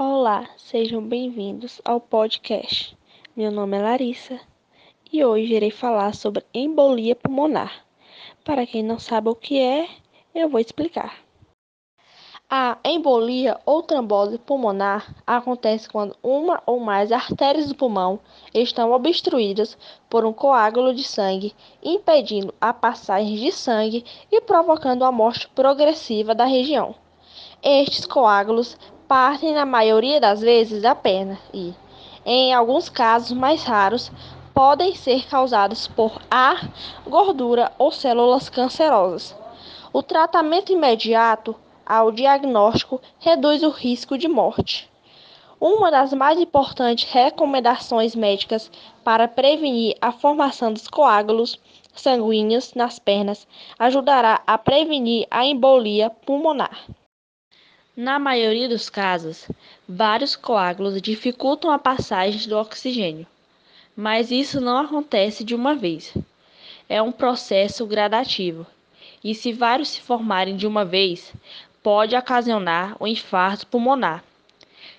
Olá, sejam bem-vindos ao podcast. Meu nome é Larissa e hoje irei falar sobre embolia pulmonar. Para quem não sabe o que é, eu vou explicar. A embolia ou trombose pulmonar acontece quando uma ou mais artérias do pulmão estão obstruídas por um coágulo de sangue, impedindo a passagem de sangue e provocando a morte progressiva da região. Estes coágulos partem na maioria das vezes da perna e, em alguns casos mais raros, podem ser causados por ar, gordura ou células cancerosas. O tratamento imediato ao diagnóstico reduz o risco de morte. Uma das mais importantes recomendações médicas para prevenir a formação dos coágulos sanguíneos nas pernas ajudará a prevenir a embolia pulmonar. Na maioria dos casos, vários coágulos dificultam a passagem do oxigênio, mas isso não acontece de uma vez. É um processo gradativo, e se vários se formarem de uma vez, pode ocasionar um infarto pulmonar.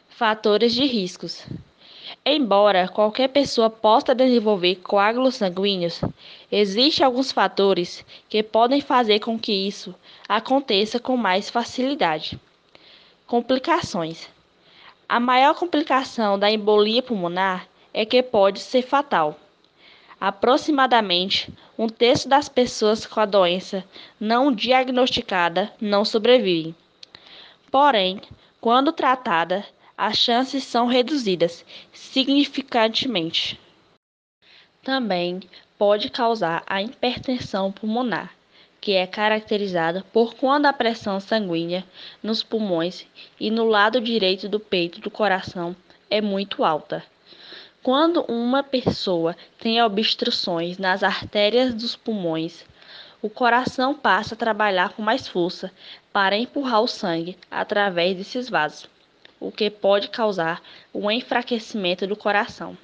Fatores de riscos. Embora qualquer pessoa possa desenvolver coágulos sanguíneos, existem alguns fatores que podem fazer com que isso aconteça com mais facilidade. Complicações: A maior complicação da embolia pulmonar é que pode ser fatal. Aproximadamente um terço das pessoas com a doença não diagnosticada não sobrevivem. Porém, quando tratada, as chances são reduzidas significativamente. Também pode causar a hipertensão pulmonar que é caracterizada por quando a pressão sanguínea nos pulmões e no lado direito do peito do coração é muito alta. Quando uma pessoa tem obstruções nas artérias dos pulmões, o coração passa a trabalhar com mais força para empurrar o sangue através desses vasos, o que pode causar um enfraquecimento do coração.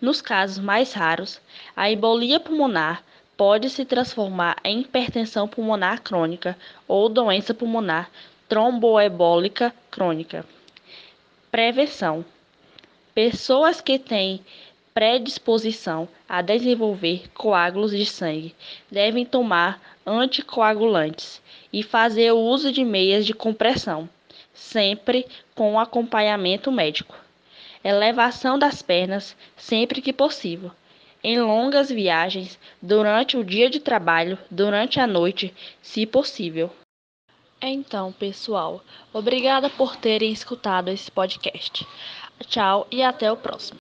Nos casos mais raros, a embolia pulmonar pode se transformar em hipertensão pulmonar crônica ou doença pulmonar tromboembólica crônica. Prevenção: Pessoas que têm predisposição a desenvolver coágulos de sangue devem tomar anticoagulantes e fazer o uso de meias de compressão, sempre com acompanhamento médico. Elevação das pernas sempre que possível em longas viagens, durante o dia de trabalho, durante a noite, se possível. Então, pessoal, obrigada por terem escutado esse podcast. Tchau e até o próximo.